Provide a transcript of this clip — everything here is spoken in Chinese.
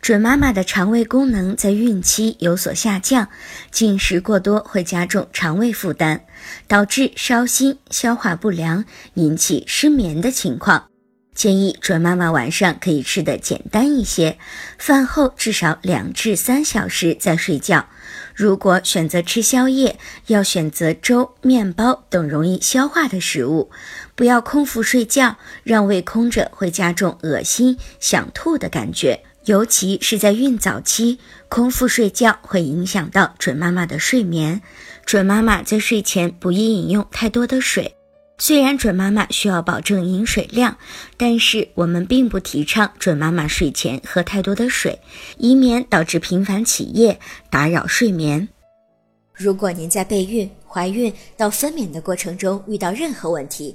准妈妈的肠胃功能在孕期有所下降，进食过多会加重肠胃负担，导致烧心、消化不良，引起失眠的情况。建议准妈妈晚上可以吃的简单一些，饭后至少两至三小时再睡觉。如果选择吃宵夜，要选择粥、面包等容易消化的食物，不要空腹睡觉，让胃空着会加重恶心、想吐的感觉。尤其是在孕早期，空腹睡觉会影响到准妈妈的睡眠。准妈妈在睡前不宜饮用太多的水。虽然准妈妈需要保证饮水量，但是我们并不提倡准妈妈睡前喝太多的水，以免导致频繁起夜，打扰睡眠。如果您在备孕、怀孕到分娩的过程中遇到任何问题，